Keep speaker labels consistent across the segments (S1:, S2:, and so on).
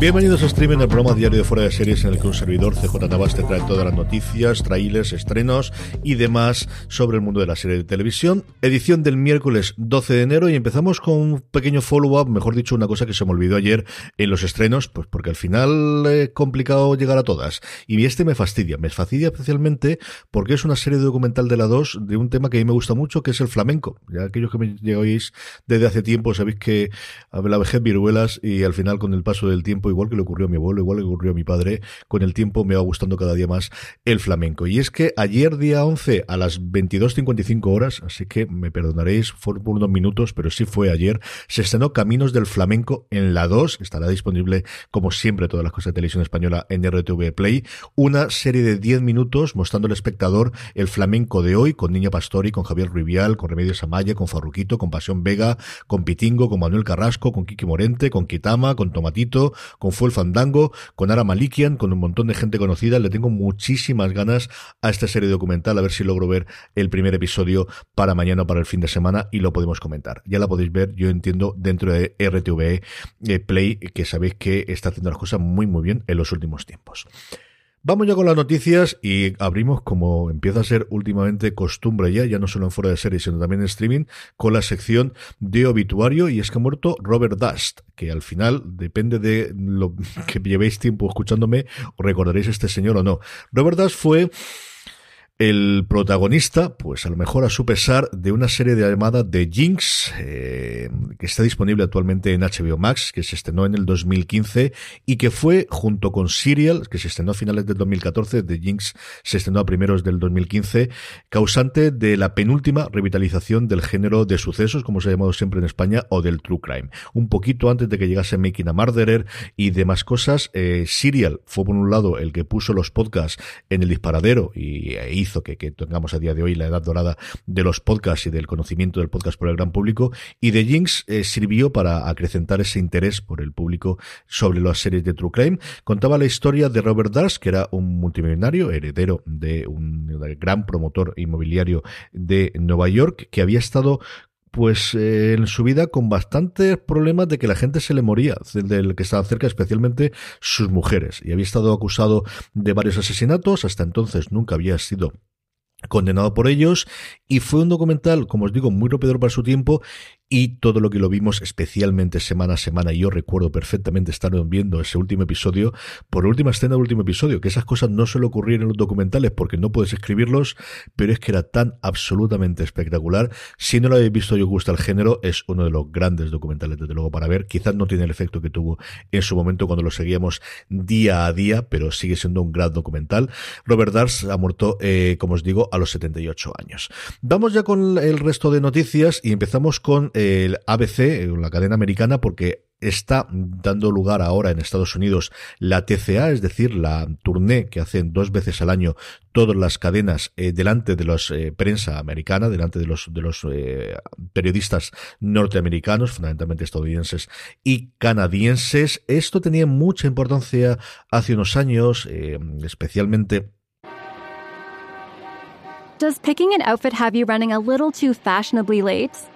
S1: Bienvenidos a Streaming, el programa diario de fuera de series en el que un servidor, CJ Navas, te trae todas las noticias, trailers, estrenos y demás sobre el mundo de la serie de televisión. Edición del miércoles 12 de enero y empezamos con un pequeño follow-up, mejor dicho, una cosa que se me olvidó ayer en los estrenos, pues porque al final es complicado llegar a todas. Y este me fastidia, me fastidia especialmente porque es una serie documental de la 2 de un tema que a mí me gusta mucho, que es el flamenco. Ya aquellos que me llegáis desde hace tiempo sabéis que la vejez viruelas y al final con el paso del tiempo, igual que le ocurrió a mi abuelo, igual que le ocurrió a mi padre, con el tiempo me va gustando cada día más el flamenco. Y es que ayer día 11 a las 22.55 horas, así que me perdonaréis, fueron por unos minutos, pero sí fue ayer, se estrenó Caminos del Flamenco en la 2, estará disponible como siempre todas las cosas de televisión española en RTV Play, una serie de 10 minutos mostrando al espectador el flamenco de hoy con Niña Pastori, con Javier Rivial, con Remedios Amaya, con Farruquito, con Pasión Vega, con Pitingo, con Manuel Carrasco, con Kiki Morente, con Kitama, con Tomatito, con Fuel Fandango, con Ara Malikian, con un montón de gente conocida. Le tengo muchísimas ganas a esta serie documental, a ver si logro ver el primer episodio para mañana o para el fin de semana y lo podemos comentar. Ya la podéis ver, yo entiendo, dentro de RTVE eh, Play, que sabéis que está haciendo las cosas muy muy bien en los últimos tiempos. Vamos ya con las noticias y abrimos, como empieza a ser últimamente costumbre ya, ya no solo en fuera de serie, sino también en streaming, con la sección de obituario y es que ha muerto Robert Dust, que al final, depende de lo que llevéis tiempo escuchándome, recordaréis este señor o no. Robert Dust fue el protagonista, pues a lo mejor a su pesar, de una serie de llamada de Jinx, eh, que está disponible actualmente en HBO Max, que se estrenó en el 2015 y que fue junto con Serial, que se estrenó a finales del 2014, de Jinx se estrenó a primeros del 2015, causante de la penúltima revitalización del género de sucesos, como se ha llamado siempre en España, o del true crime. Un poquito antes de que llegase Making a Murderer y demás cosas, eh, Serial fue por un lado el que puso los podcasts en el disparadero y e hizo que, tengamos a día de hoy la edad dorada de los podcasts y del conocimiento del podcast por el gran público. Y The Jinx eh, sirvió para acrecentar ese interés por el público sobre las series de True Crime. Contaba la historia de Robert Dars, que era un multimillonario, heredero de un gran promotor inmobiliario de Nueva York, que había estado pues eh, en su vida con bastantes problemas de que la gente se le moría, del que estaban cerca, especialmente sus mujeres. Y había estado acusado de varios asesinatos, hasta entonces nunca había sido condenado por ellos y fue un documental, como os digo, muy rompedor para su tiempo y todo lo que lo vimos especialmente semana a semana. Yo recuerdo perfectamente estar viendo ese último episodio por última escena del último episodio, que esas cosas no suelen ocurrir en los documentales porque no puedes escribirlos, pero es que era tan absolutamente espectacular. Si no lo habéis visto y os gusta el género, es uno de los grandes documentales, desde luego, para ver. Quizás no tiene el efecto que tuvo en su momento cuando lo seguíamos día a día, pero sigue siendo un gran documental. Robert Dars ha muerto, eh, como os digo, a los 78 años. Vamos ya con el resto de noticias y empezamos con el ABC, la cadena americana, porque está dando lugar ahora en Estados Unidos la TCA, es decir, la tournée que hacen dos veces al año todas las cadenas eh, delante de la eh, prensa americana, delante de los, eh, periodistas norteamericanos, fundamentalmente estadounidenses y canadienses. Esto tenía mucha importancia hace unos años, especialmente
S2: Does picking an outfit have you running a little too fashionably late?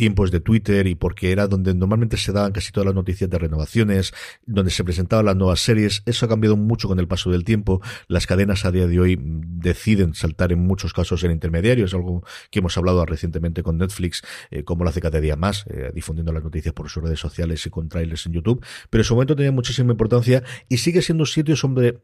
S1: tiempos de Twitter y porque era donde normalmente se daban casi todas las noticias de renovaciones, donde se presentaban las nuevas series. Eso ha cambiado mucho con el paso del tiempo. Las cadenas a día de hoy deciden saltar en muchos casos en intermediarios, algo que hemos hablado recientemente con Netflix, eh, como lo hace cada día más, eh, difundiendo las noticias por sus redes sociales y con trailers en YouTube. Pero en su momento tenía muchísima importancia y sigue siendo un sitio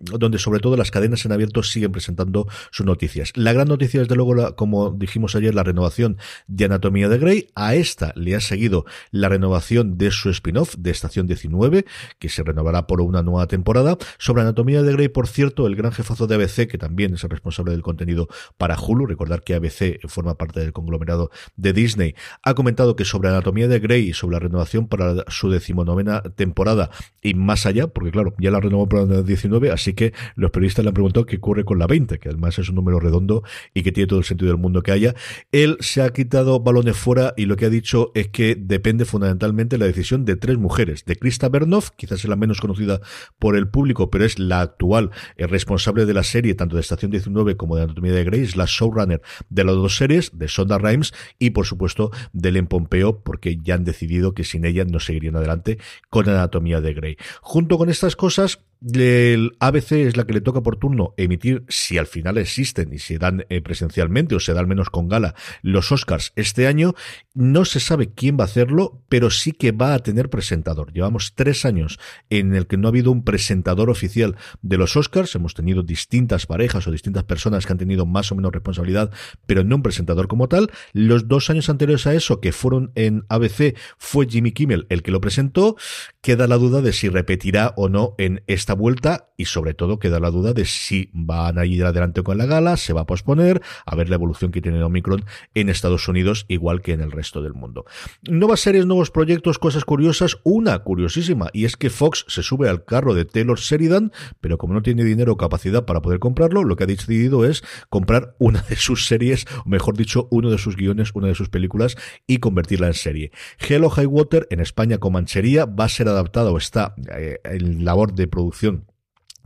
S1: donde sobre todo las cadenas en abierto siguen presentando sus noticias. La gran noticia, desde luego, como dijimos ayer, la renovación de Anatomía de Grey. A esta le ha seguido la renovación de su spin-off de Estación 19, que se renovará por una nueva temporada. Sobre Anatomía de Grey, por cierto, el gran jefazo de ABC, que también es el responsable del contenido para Hulu, recordar que ABC forma parte del conglomerado de Disney, ha comentado que sobre Anatomía de Grey y sobre la renovación para su decimonovena temporada y más allá, porque claro, ya la renovó para la 19, así que los periodistas le han preguntado qué ocurre con la 20, que además es un número redondo y que tiene todo el sentido del mundo que haya. Él se ha quitado balones fuera y lo que ha dicho es que depende fundamentalmente de la decisión de tres mujeres. De Krista Bernoff, quizás es la menos conocida por el público, pero es la actual eh, responsable de la serie, tanto de Estación 19 como de Anatomía de Grey, es la showrunner de las dos series, de Sonda Rhimes y por supuesto de Len Pompeo, porque ya han decidido que sin ella no seguirían adelante con Anatomía de Grey. Junto con estas cosas, el ABC es la que le toca por turno emitir, si al final existen y se dan eh, presencialmente o se da al menos con gala, los Oscars este año. No se sabe quién va a hacerlo, pero sí que va a tener presentador. Llevamos tres años en el que no ha habido un presentador oficial de los Oscars. Hemos tenido distintas parejas o distintas personas que han tenido más o menos responsabilidad, pero no un presentador como tal. Los dos años anteriores a eso, que fueron en ABC, fue Jimmy Kimmel el que lo presentó. Queda la duda de si repetirá o no en esta vuelta y sobre todo queda la duda de si van a ir adelante con la gala, se va a posponer, a ver la evolución que tiene Omicron en Estados Unidos, igual que en el resto del mundo. Nuevas series, nuevos proyectos, cosas curiosas, una curiosísima, y es que Fox se sube al carro de Taylor Sheridan, pero como no tiene dinero o capacidad para poder comprarlo, lo que ha decidido es comprar una de sus series, o mejor dicho, uno de sus guiones, una de sus películas, y convertirla en serie. Hello High Water, en España con manchería, va a ser adaptada o está eh, en labor de producción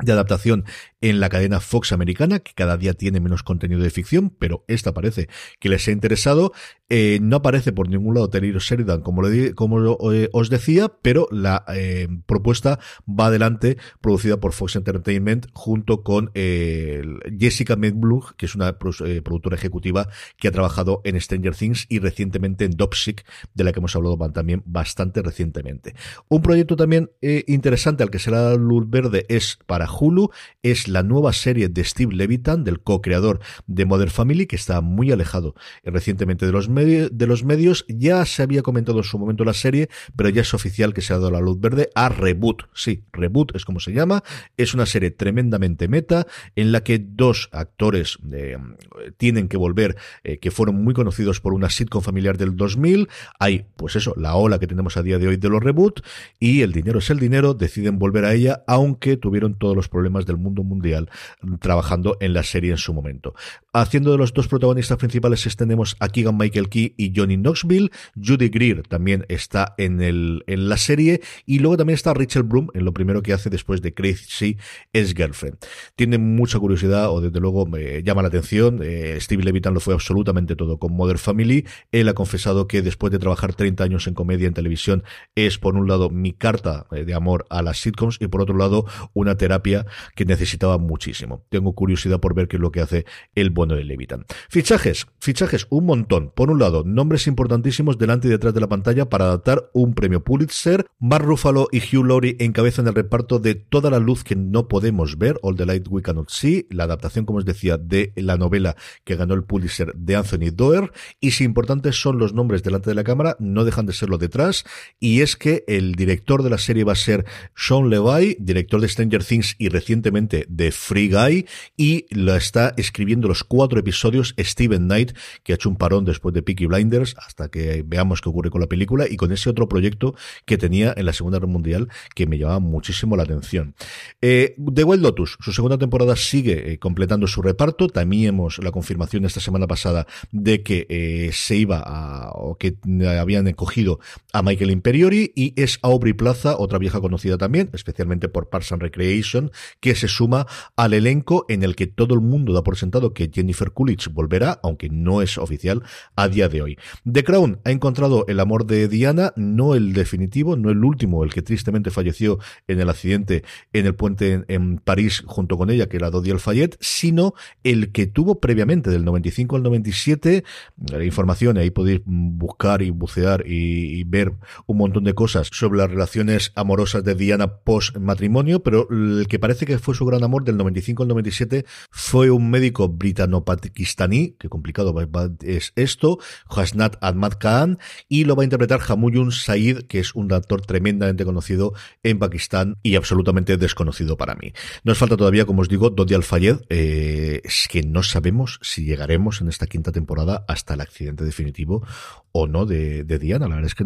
S1: de adaptación en la cadena Fox americana, que cada día tiene menos contenido de ficción, pero esta parece que les ha interesado. Eh, no aparece por ningún lado Taylor Sheridan, como, como eh, os decía, pero la eh, propuesta va adelante, producida por Fox Entertainment, junto con Jessica Medblug, que es una productora ejecutiva que ha trabajado en Stranger Things y recientemente en Dopsic, de la que hemos hablado también bastante recientemente. Un proyecto también interesante al que se le da luz verde es para Hulu, es la nueva serie de Steve Levitan, del co-creador de Modern Family, que está muy alejado eh, recientemente de los, de los medios. Ya se había comentado en su momento la serie, pero ya es oficial que se ha dado la luz verde a Reboot. Sí, Reboot es como se llama. Es una serie tremendamente meta en la que dos actores eh, tienen que volver, eh, que fueron muy conocidos por una sitcom familiar del 2000. Hay, pues eso, la ola que tenemos a día de hoy de los reboot y el dinero es el dinero, deciden volver a ella, aunque tuvieron todos los problemas del mundo mundial trabajando en la serie en su momento. Haciendo de los dos protagonistas principales tenemos a Keegan Michael Key y Johnny Knoxville. Judy Greer también está en, el, en la serie. Y luego también está Rachel Bloom en lo primero que hace después de Crazy es Girlfriend. Tiene mucha curiosidad o desde luego me llama la atención. Eh, Steve Levitan lo fue absolutamente todo con Mother Family. Él ha confesado que después de trabajar 30 años en comedia en televisión es por un lado mi carta eh, de amor a las sitcoms y por otro lado una terapia que necesitaba muchísimo. Tengo curiosidad por ver qué es lo que hace el bueno de Levitan. Fichajes, fichajes, un montón. Por un lado, nombres importantísimos delante y detrás de la pantalla para adaptar un premio Pulitzer. Mark Ruffalo y Hugh Laurie encabezan el reparto de Toda la luz que no podemos ver, All the Light We Cannot See, la adaptación, como os decía, de la novela que ganó el Pulitzer de Anthony Doerr. Y si importantes son los nombres delante de la cámara, no dejan de serlo detrás. Y es que el director de la serie va a ser Sean Levy, director de Stranger Things Y recientemente de Free Guy y la está escribiendo los cuatro episodios Steven Knight, que ha hecho un parón después de Peaky Blinders hasta que veamos qué ocurre con la película y con ese otro proyecto que tenía en la Segunda Guerra Mundial que me llamaba muchísimo la atención. Eh, The Wild Lotus, su segunda temporada sigue eh, completando su reparto. También hemos la confirmación esta semana pasada de que eh, se iba a, o que habían encogido a Michael Imperiori y es Aubrey Plaza, otra vieja conocida también, especialmente por Parks and Recreation, que se suma al elenco en el que todo el mundo da por sentado que Jennifer Coolidge volverá, aunque no es oficial a día de hoy. The Crown ha encontrado el amor de Diana, no el definitivo, no el último, el que tristemente falleció en el accidente en el puente en, París junto con ella, que era Dodi Al-Fayed, sino el que tuvo previamente del 95 al 97, la información, ahí podéis buscar y bucear y, ver un montón de cosas sobre las relaciones amorosas de Diana post matrimonio, pero el que parece que fue su gran amor del 95 al 97 fue un médico britano-pakistaní, que complicado es esto, Hasnat Ahmad Khan, y lo va a interpretar Hamuyun Said, que es un actor tremendamente conocido en Pakistán y absolutamente desconocido para mí. Nos falta todavía, como os digo, Dodi Al-Fayed, eh, es que no sabemos si llegaremos en esta quinta temporada hasta el accidente definitivo o no de, Diana. La verdad es que,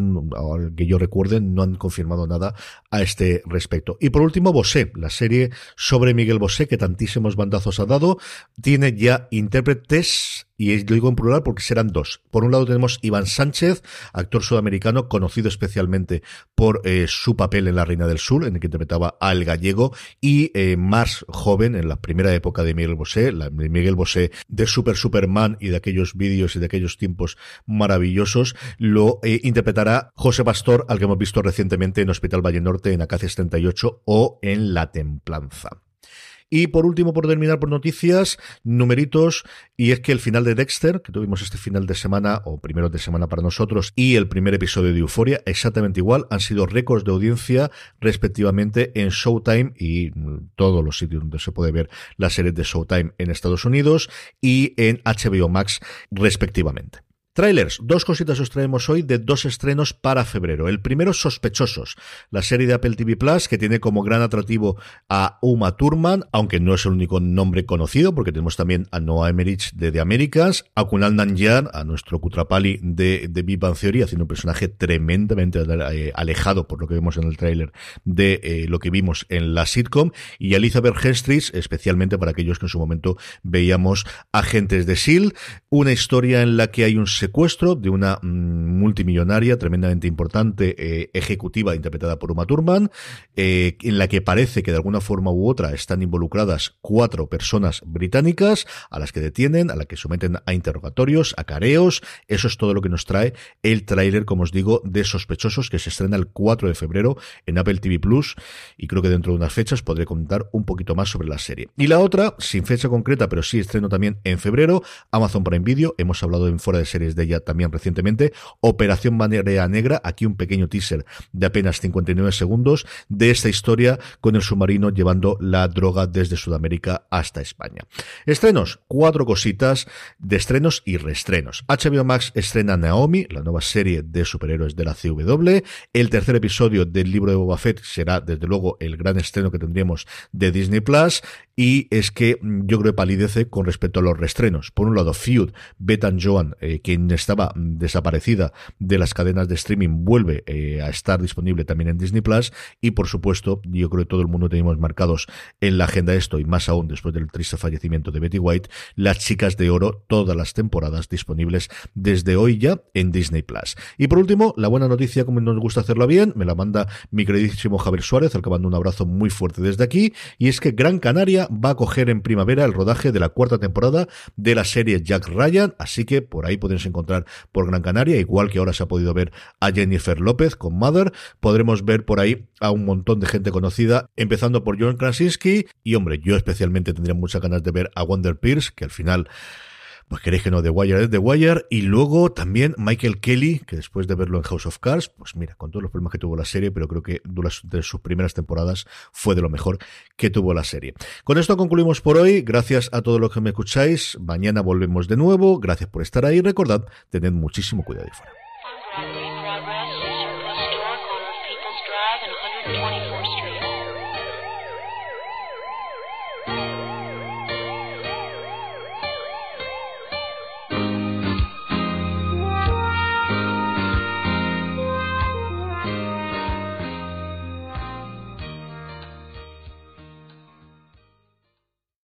S1: que yo recuerde, no han confirmado nada a este respecto. Y por último, Bosé, la serie sobre Miguel Bosé, que tantísimos bandazos ha dado, tiene ya intérpretes y lo digo en plural porque serán dos. Por un lado tenemos Iván Sánchez, actor sudamericano conocido especialmente por eh, su papel en La Reina del Sur, en el que interpretaba al gallego, y eh, más joven, en la primera época de Miguel Bosé, la, de Miguel Bosé de Super Superman y de aquellos vídeos y de aquellos tiempos maravillosos, lo eh, interpretará José Pastor, al que hemos visto recientemente en Hospital Valle Norte, en Acacias 38 o en La Templanza. Y por último, por terminar por noticias, numeritos, y es que el final de Dexter, que tuvimos este final de semana, o primero de semana para nosotros, y el primer episodio de Euforia, exactamente igual, han sido récords de audiencia respectivamente en Showtime y todos los sitios donde se puede ver la serie de Showtime en Estados Unidos y en HBO Max respectivamente. Trailers, dos cositas os traemos hoy de dos estrenos para febrero. El primero, Sospechosos, la serie de Apple TV Plus que tiene como gran atractivo a Uma Thurman, aunque no es el único nombre conocido, porque tenemos también a Noah Emmerich de The Americans, a Kunal Nanjian, a nuestro Kutrapali de, de Big Bang Theory, haciendo un personaje tremendamente eh, alejado, por lo que vemos en el tráiler, de eh, lo que vimos en la sitcom, y a Elizabeth Henstridge, especialmente para aquellos que en su momento veíamos Agentes de S.H.I.E.L.D., una historia en la que hay un secuestro de una mm, multimillonaria tremendamente importante eh, ejecutiva interpretada por Uma Thurman, eh, en la que parece que de alguna forma u otra están involucradas cuatro personas británicas a las que detienen, a las que someten a interrogatorios, a careos. Eso es todo lo que nos trae el tráiler, como os digo, de Sospechosos que se estrena el 4 de febrero en Apple TV Plus y creo que dentro de unas fechas podré contar un poquito más sobre la serie. Y la otra, sin fecha concreta, pero sí estreno también en febrero, Amazon Prime Video. Hemos hablado en fuera de series de ella también recientemente. Operación Marea Negra, aquí un pequeño teaser de apenas 59 segundos de esta historia con el submarino llevando la droga desde Sudamérica hasta España. Estrenos, cuatro cositas de estrenos y reestrenos. HBO Max estrena Naomi, la nueva serie de superhéroes de la CW. El tercer episodio del libro de Boba Fett será, desde luego, el gran estreno que tendríamos de Disney Plus. Y es que yo creo que palidece con respecto a los reestrenos. Por un lado, Feud, Betan Joan, eh, estaba desaparecida de las cadenas de streaming, vuelve eh, a estar disponible también en Disney Plus. Y por supuesto, yo creo que todo el mundo tenemos marcados en la agenda esto, y más aún después del triste fallecimiento de Betty White, Las Chicas de Oro, todas las temporadas disponibles desde hoy ya en Disney Plus. Y por último, la buena noticia, como nos gusta hacerlo bien, me la manda mi queridísimo Javier Suárez, al que mando un abrazo muy fuerte desde aquí, y es que Gran Canaria va a coger en primavera el rodaje de la cuarta temporada de la serie Jack Ryan, así que por ahí podéis por Gran Canaria, igual que ahora se ha podido ver a Jennifer López con Mother, podremos ver por ahí a un montón de gente conocida, empezando por John Krasinski, y hombre, yo especialmente tendría muchas ganas de ver a Wonder Pierce, que al final pues queréis que no, The Wire es The Wire. Y luego también Michael Kelly, que después de verlo en House of Cards, pues mira, con todos los problemas que tuvo la serie, pero creo que de sus primeras temporadas fue de lo mejor que tuvo la serie. Con esto concluimos por hoy. Gracias a todos los que me escucháis. Mañana volvemos de nuevo. Gracias por estar ahí. Recordad, tened muchísimo cuidado y fuera.